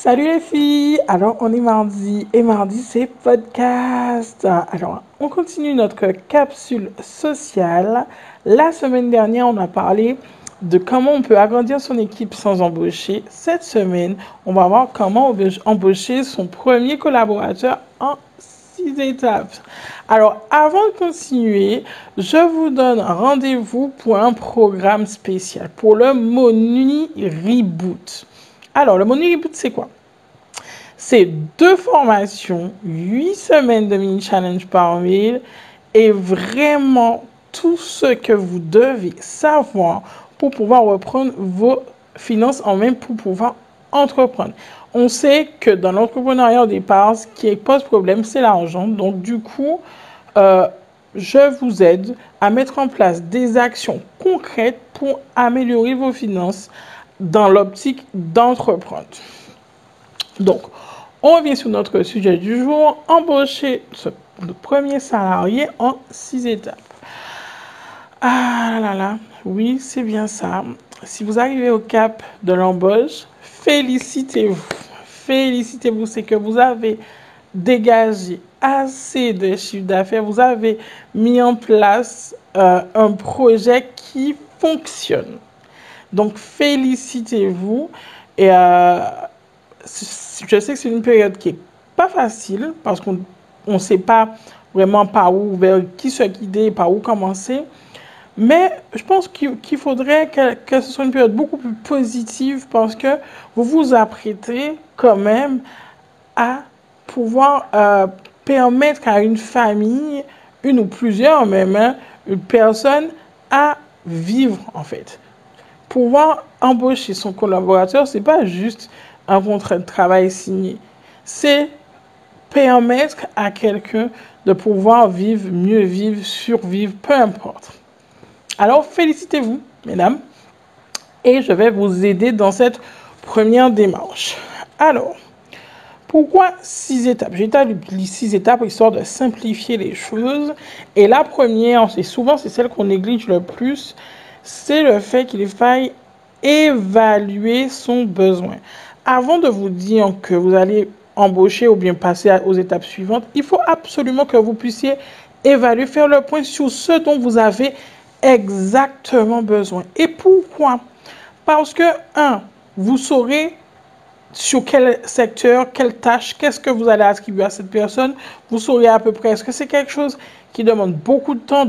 Salut les filles Alors on est mardi et mardi c'est podcast. Alors on continue notre capsule sociale. La semaine dernière on a parlé de comment on peut agrandir son équipe sans embaucher. Cette semaine on va voir comment embaucher son premier collaborateur en six étapes. Alors avant de continuer, je vous donne rendez-vous pour un programme spécial pour le Money Reboot. Alors, le Money Reboot, c'est quoi? C'est deux formations, huit semaines de mini challenge par mail et vraiment tout ce que vous devez savoir pour pouvoir reprendre vos finances en main pour pouvoir entreprendre. On sait que dans l'entrepreneuriat au départ, ce qui pose problème, c'est l'argent. Donc du coup, euh, je vous aide à mettre en place des actions concrètes pour améliorer vos finances dans l'optique d'entreprendre. Donc, on revient sur notre sujet du jour, embaucher le premier salarié en six étapes. Ah là là, oui, c'est bien ça. Si vous arrivez au cap de l'embauche, félicitez-vous. Félicitez-vous, c'est que vous avez dégagé assez de chiffre d'affaires, vous avez mis en place euh, un projet qui fonctionne. Donc, félicitez-vous et euh, je sais que c'est une période qui est pas facile parce qu'on ne sait pas vraiment par où, vers qui se guider, par où commencer. Mais je pense qu'il faudrait que, ce soit une période beaucoup plus positive parce que vous vous apprêtez quand même à pouvoir euh, permettre à une famille, une ou plusieurs même, hein, une personne à vivre en fait. Pouvoir embaucher son collaborateur, c'est pas juste un contrat de travail signé. C'est permettre à quelqu'un de pouvoir vivre, mieux vivre, survivre, peu importe. Alors, félicitez-vous, mesdames, et je vais vous aider dans cette première démarche. Alors, pourquoi six étapes? J'ai établi six étapes histoire de simplifier les choses. Et la première, c'est souvent c'est celle qu'on néglige le plus, c'est le fait qu'il faille évaluer son besoin avant de vous dire que vous allez embaucher ou bien passer aux étapes suivantes, il faut absolument que vous puissiez évaluer, faire le point sur ce dont vous avez exactement besoin. Et pourquoi? Parce que, un, vous saurez sur quel secteur, quelle tâche, qu'est-ce que vous allez attribuer à cette personne. Vous saurez à peu près, est-ce que c'est quelque chose qui demande beaucoup de temps,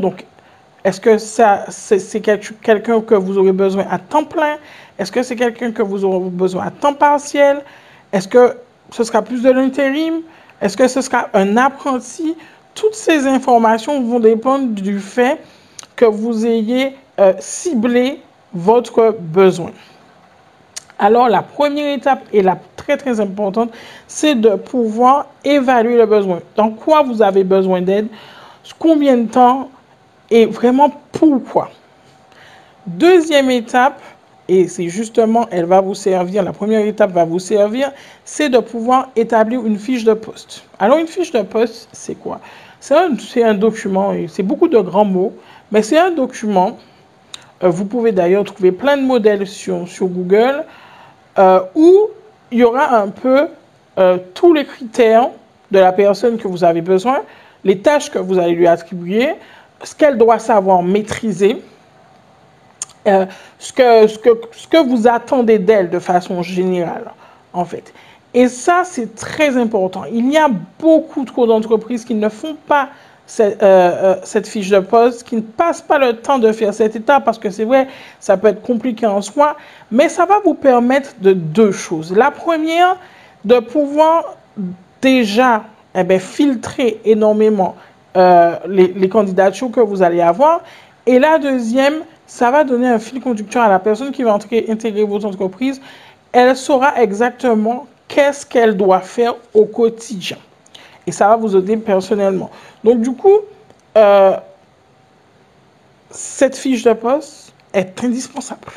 est-ce que c'est quelqu'un que vous aurez besoin à temps plein? Est-ce que c'est quelqu'un que vous aurez besoin à temps partiel? Est-ce que ce sera plus de l'intérim? Est-ce que ce sera un apprenti? Toutes ces informations vont dépendre du fait que vous ayez euh, ciblé votre besoin. Alors, la première étape et la très très importante, c'est de pouvoir évaluer le besoin. Dans quoi vous avez besoin d'aide? Combien de temps? Et vraiment pourquoi? Deuxième étape, et c'est justement, elle va vous servir, la première étape va vous servir, c'est de pouvoir établir une fiche de poste. Alors une fiche de poste, c'est quoi? C'est un, document, c'est beaucoup de grands mots, mais c'est un document, euh, vous pouvez d'ailleurs trouver plein de modèles sur, sur Google, euh, où il y aura un peu euh, tous les critères de la personne que vous avez besoin, les tâches que vous allez lui attribuer, ce qu'elle doit savoir maîtriser, euh, ce, que, ce, que, ce que vous attendez d'elle de façon générale, en fait. Et ça, c'est très important. Il y a beaucoup trop d'entreprises qui ne font pas cette, euh, euh, cette, fiche de poste, qui ne passent pas le temps de faire cette étape, parce que c'est vrai, ça peut être compliqué en soi, mais ça va vous permettre de deux choses. La première, de pouvoir déjà eh bien, filtrer énormément euh, les, candidatures que vous allez avoir. Et la deuxième, ça va donner un fil conducteur à la personne qui va intégrer votre entreprise. Elle saura exactement qu'est-ce qu'elle doit faire au quotidien. Et ça va vous aider personnellement. Donc du coup, euh, cette fiche de poste est indispensable.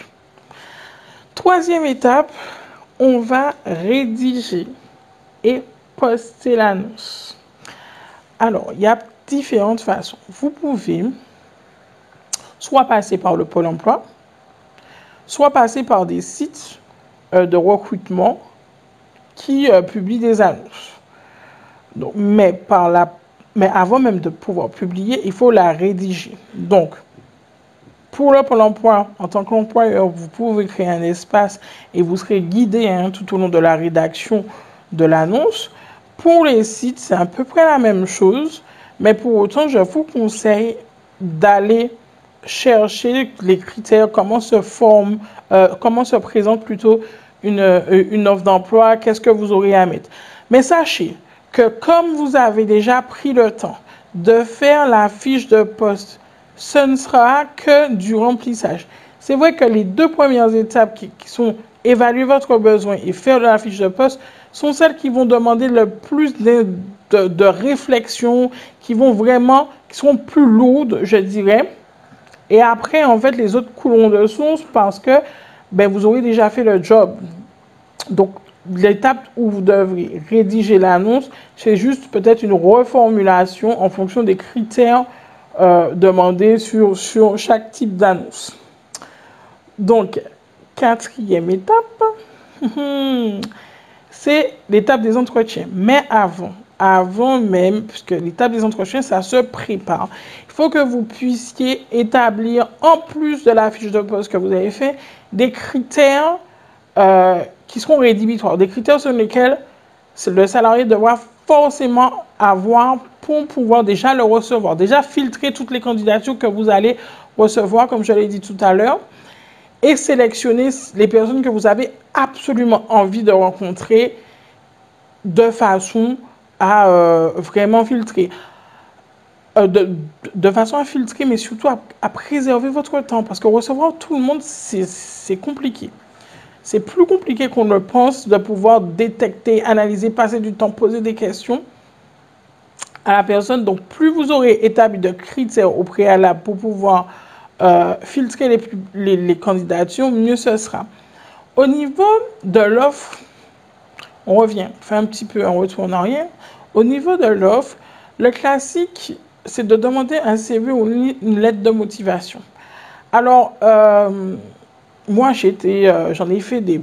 Troisième étape, on va rédiger et poster l'annonce. Alors, il y a différentes façons. Vous pouvez soit passer par le pôle emploi, soit passer par des sites euh, de recrutement qui euh, publient des annonces. Donc, mais, par la, mais avant même de pouvoir publier, il faut la rédiger. Donc, pour le Pôle emploi, en tant qu'employeur, vous pouvez créer un espace et vous serez guidé hein, tout au long de la rédaction de l'annonce. Pour les sites, c'est à peu près la même chose, mais pour autant, je vous conseille d'aller chercher les critères, comment se forme, euh, comment se présente plutôt euh, une offre d'emploi, qu'est-ce que vous aurez à mettre. Mais sachez que comme vous avez déjà pris le temps de faire la fiche de poste, ce ne sera que du remplissage. C'est vrai que les deux premières étapes qui, sont évaluer votre besoin et faire la fiche de poste sont celles qui vont demander le plus de, de, réflexion, qui vont vraiment, qui seront plus lourdes, je dirais. Et après, en fait, les autres coulons de source parce que ben, vous aurez déjà fait le job. Donc, l'étape où vous devrez rédiger l'annonce, c'est juste peut-être une reformulation en fonction des critères euh, demandés sur, sur chaque type d'annonce. Donc, quatrième étape, c'est l'étape des entretiens. Mais avant, avant même, puisque l'étape des entretiens, ça se prépare. Il faut que vous puissiez établir, en plus de la fiche de poste que vous avez fait, des critères euh, qui seront rédhibitoires, des critères sur lesquels le salarié devra forcément avoir pour pouvoir déjà le recevoir, déjà filtrer toutes les candidatures que vous allez recevoir, comme je l'ai dit tout à l'heure, et sélectionner les personnes que vous avez absolument envie de rencontrer de façon à euh, vraiment filtrer. Euh, de, façon à filtrer, mais surtout à, préserver votre temps. Parce que recevoir tout le monde, c'est compliqué. C'est plus compliqué qu'on le pense de pouvoir détecter, analyser, passer du temps, poser des questions à la personne. Donc, plus vous aurez établi de critères au préalable pour pouvoir euh, filtrer les, les candidatures, mieux ce sera. Au niveau de l'offre, on revient, on fait un petit peu un retour en arrière. Au niveau de l'offre, le classique, c'est de demander un CV ou une lettre de motivation. Alors, euh, moi, j'étais, euh, j'en ai fait des,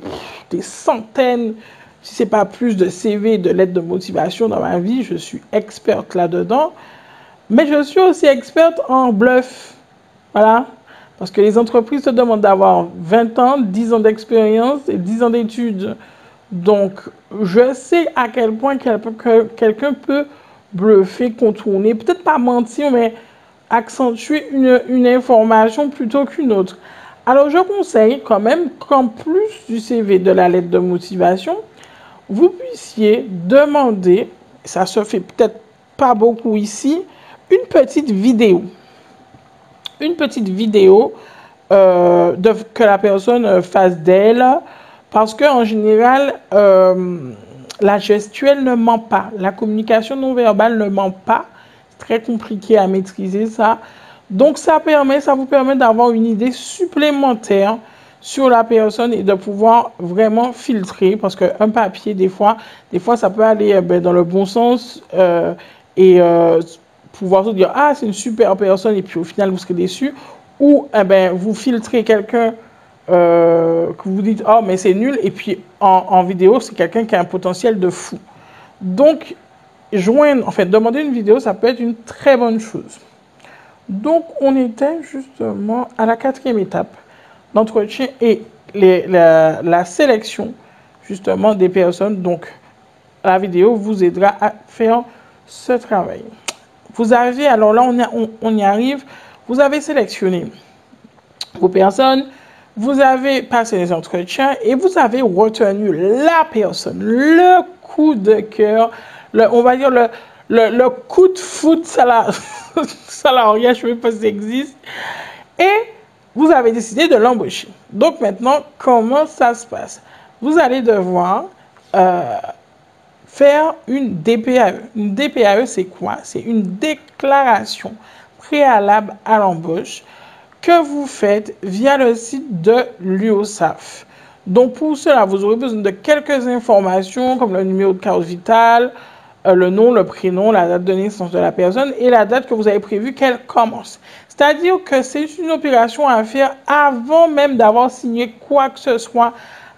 des centaines, si ce n'est pas plus de CV, de lettres de motivation dans ma vie. Je suis experte là-dedans. Mais je suis aussi experte en bluff. Voilà. Parce que les entreprises se demandent d'avoir 20 ans, 10 ans d'expérience et 10 ans d'études. Donc, je sais à quel point quelqu'un peut bluffer, contourner, peut-être pas mentir, mais accentuer une, information plutôt qu'une autre. Alors, je conseille quand même qu'en plus du CV de la lettre de motivation, vous puissiez demander, ça se fait peut-être pas beaucoup ici, une petite vidéo. Une petite vidéo euh, que la personne fasse d'elle parce qu'en général, euh, la gestuelle ne ment pas. La communication non verbale ne ment pas. C'est très compliqué à maîtriser ça. Donc ça permet, ça vous permet d'avoir une idée supplémentaire sur la personne et de pouvoir vraiment filtrer parce qu'un papier des fois, des fois ça peut aller euh, ben, dans le bon sens et pouvoir se dire ah c'est une super personne et puis au final vous serez déçu ou eh ben vous filtrez quelqu'un euh, que vous dites oh mais c'est nul et puis en, vidéo c'est quelqu'un qui a un potentiel de fou. Donc joindre, en demander une vidéo ça peut être une très bonne chose. Donc on était justement à la quatrième étape l'entretien et la, sélection justement des personnes. Donc la vidéo vous aidera à faire ce travail. Vous avez, alors là on, y arrive, vous avez sélectionné vos personnes, vous avez passé les entretiens et vous avez retenu la personne, le coup de cœur, on va dire le, coup de foot salarial je ne sais pas si ça existe, et vous avez décidé de l'embaucher. Donc maintenant, comment ça se passe? Vous allez devoir euh, faire une DPAE. Une DPAE, c'est quoi? C'est une déclaration préalable à l'embauche que vous faites via le site de l'UOSAF. Donc pour cela, vous aurez besoin de quelques informations comme le numéro de carte vitale, euh, le nom, le prénom, la date de naissance de la personne et la date que vous avez prévu qu'elle commence. C'est-à-dire que c'est une opération à faire avant même d'avoir signé quoi que ce soit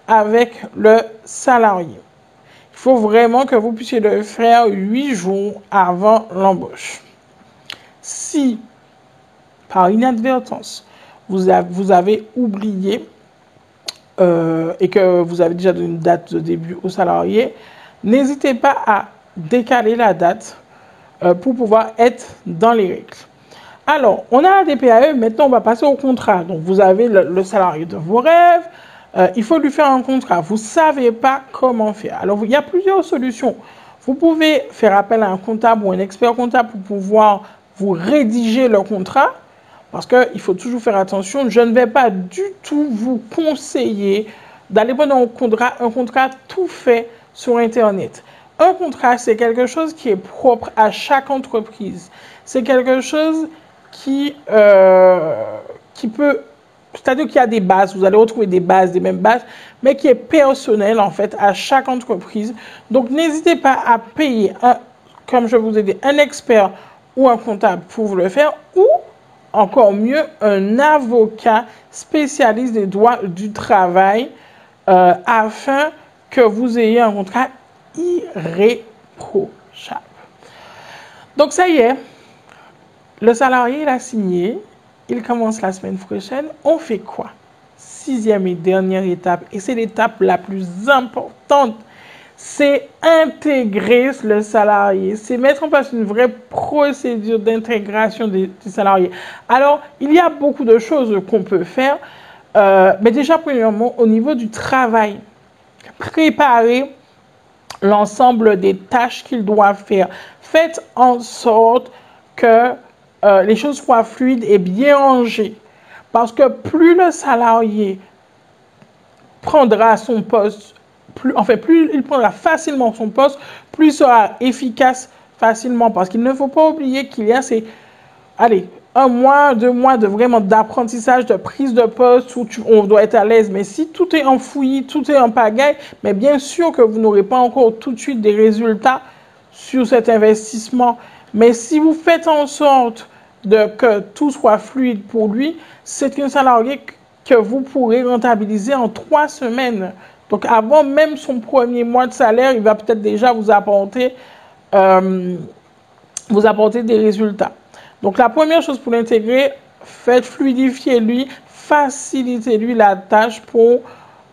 avec le salarié. Faut vraiment que vous puissiez le faire huit jours avant l'embauche. Si, par inadvertance, vous avez, oublié euh, et que vous avez déjà donné une date de début au salarié, n'hésitez pas à décaler la date euh, pour pouvoir être dans les règles. Alors, on a la DPAE, maintenant on va passer au contrat. Donc, vous avez le, salarié de vos rêves, euh, il faut lui faire un contrat. Vous ne savez pas comment faire. Alors, il y a plusieurs solutions. Vous pouvez faire appel à un comptable ou un expert comptable pour pouvoir vous rédiger le contrat. Parce qu'il faut toujours faire attention. Je ne vais pas du tout vous conseiller d'aller prendre un contrat, un contrat tout fait sur Internet. Un contrat, c'est quelque chose qui est propre à chaque entreprise. C'est quelque chose qui, euh, qui peut, c'est-à-dire qu'il y a des bases, vous allez retrouver des bases, des mêmes bases, mais qui est personnel en fait à chaque entreprise. Donc n'hésitez pas à payer, un, comme je vous ai dit, un expert ou un comptable pour vous le faire, ou encore mieux, un avocat spécialiste des droits du travail euh, afin que vous ayez un contrat irréprochable. Donc ça y est, le salarié, il a signé, il commence la semaine prochaine. On fait quoi? Sixième et dernière étape, et c'est l'étape la plus importante, c'est intégrer le salarié, c'est mettre en place une vraie procédure d'intégration des, salariés. Alors, il y a beaucoup de choses qu'on peut faire, euh, mais déjà, premièrement, au niveau du travail, préparer l'ensemble des tâches qu'il doit faire. Faites en sorte que euh, les choses soient fluides et bien rangées. Parce que plus le salarié prendra son poste, plus, en fait, plus il prendra facilement son poste, plus il sera efficace facilement. Parce qu'il ne faut pas oublier qu'il y a ces, allez, un mois, deux mois de vraiment d'apprentissage, de prise de poste où on doit être à l'aise. Mais si tout est enfoui, tout est en pagaille, mais bien sûr que vous n'aurez pas encore tout de suite des résultats sur cet investissement. Mais si vous faites en sorte de que tout soit fluide pour lui, c'est un salarié que vous pourrez rentabiliser en trois semaines. Donc avant même son premier mois de salaire, il va peut-être déjà vous apporter, euh, vous apporter des résultats. Donc la première chose pour l'intégrer, faites fluidifier lui, facilitez lui la tâche pour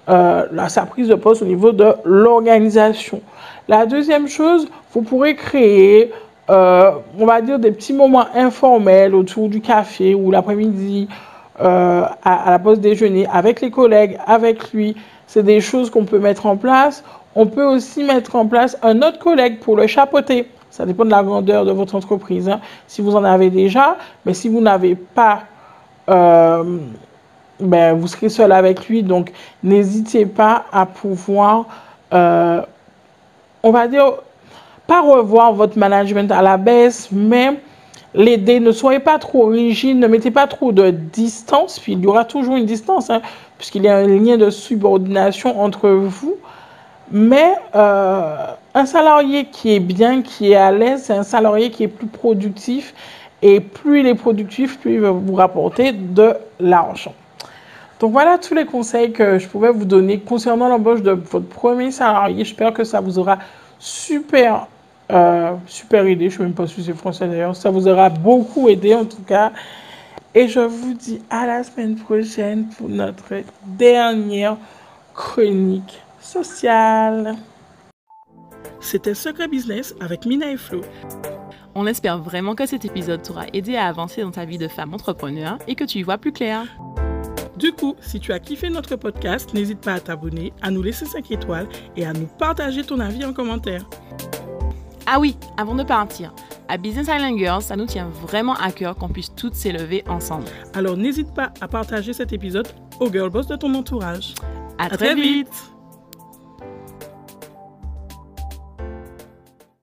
euh, sa prise de poste au niveau de l'organisation. La deuxième chose, vous pourrez créer euh, on va dire, des petits moments informels autour du café ou l'après-midi, euh, à, la pause déjeuner, avec les collègues, avec lui. C'est des choses qu'on peut mettre en place. On peut aussi mettre en place un autre collègue pour le chapeauter. Ça dépend de la grandeur de votre entreprise. Hein. Si vous en avez déjà, mais si vous n'avez pas, euh, ben, vous serez seul avec lui. Donc, n'hésitez pas à pouvoir, on va dire, pas revoir votre management à la baisse, mais l'aider. Ne soyez pas trop rigide, ne mettez pas trop de distance, puis il y aura toujours une distance, hein, puisqu'il y a un lien de subordination entre vous. Mais euh, un salarié qui est bien, qui est à l'aise, c'est un salarié qui est plus productif. Et plus il est productif, plus il va vous rapporter de l'argent. Donc voilà tous les conseils que je pouvais vous donner concernant l'embauche de votre premier salarié. J'espère que ça vous aura super euh, super idée, je ne sais même pas si c'est français d'ailleurs. Ça vous aura beaucoup aidé en tout cas. Et je vous dis à la semaine prochaine pour notre dernière chronique sociale. C'était Secret Business avec Mina et Flo. On espère vraiment que cet épisode t'aura aidé à avancer dans ta vie de femme entrepreneur et que tu y vois plus clair. Du coup, si tu as kiffé notre podcast, n'hésite pas à t'abonner, à nous laisser 5 étoiles et à nous partager ton avis en commentaire. Ah oui, avant de partir, à Business Island Girls, ça nous tient vraiment à cœur qu'on puisse toutes s'élever ensemble. Alors n'hésite pas à partager cet épisode aux girl boss de ton entourage. À, très, vite.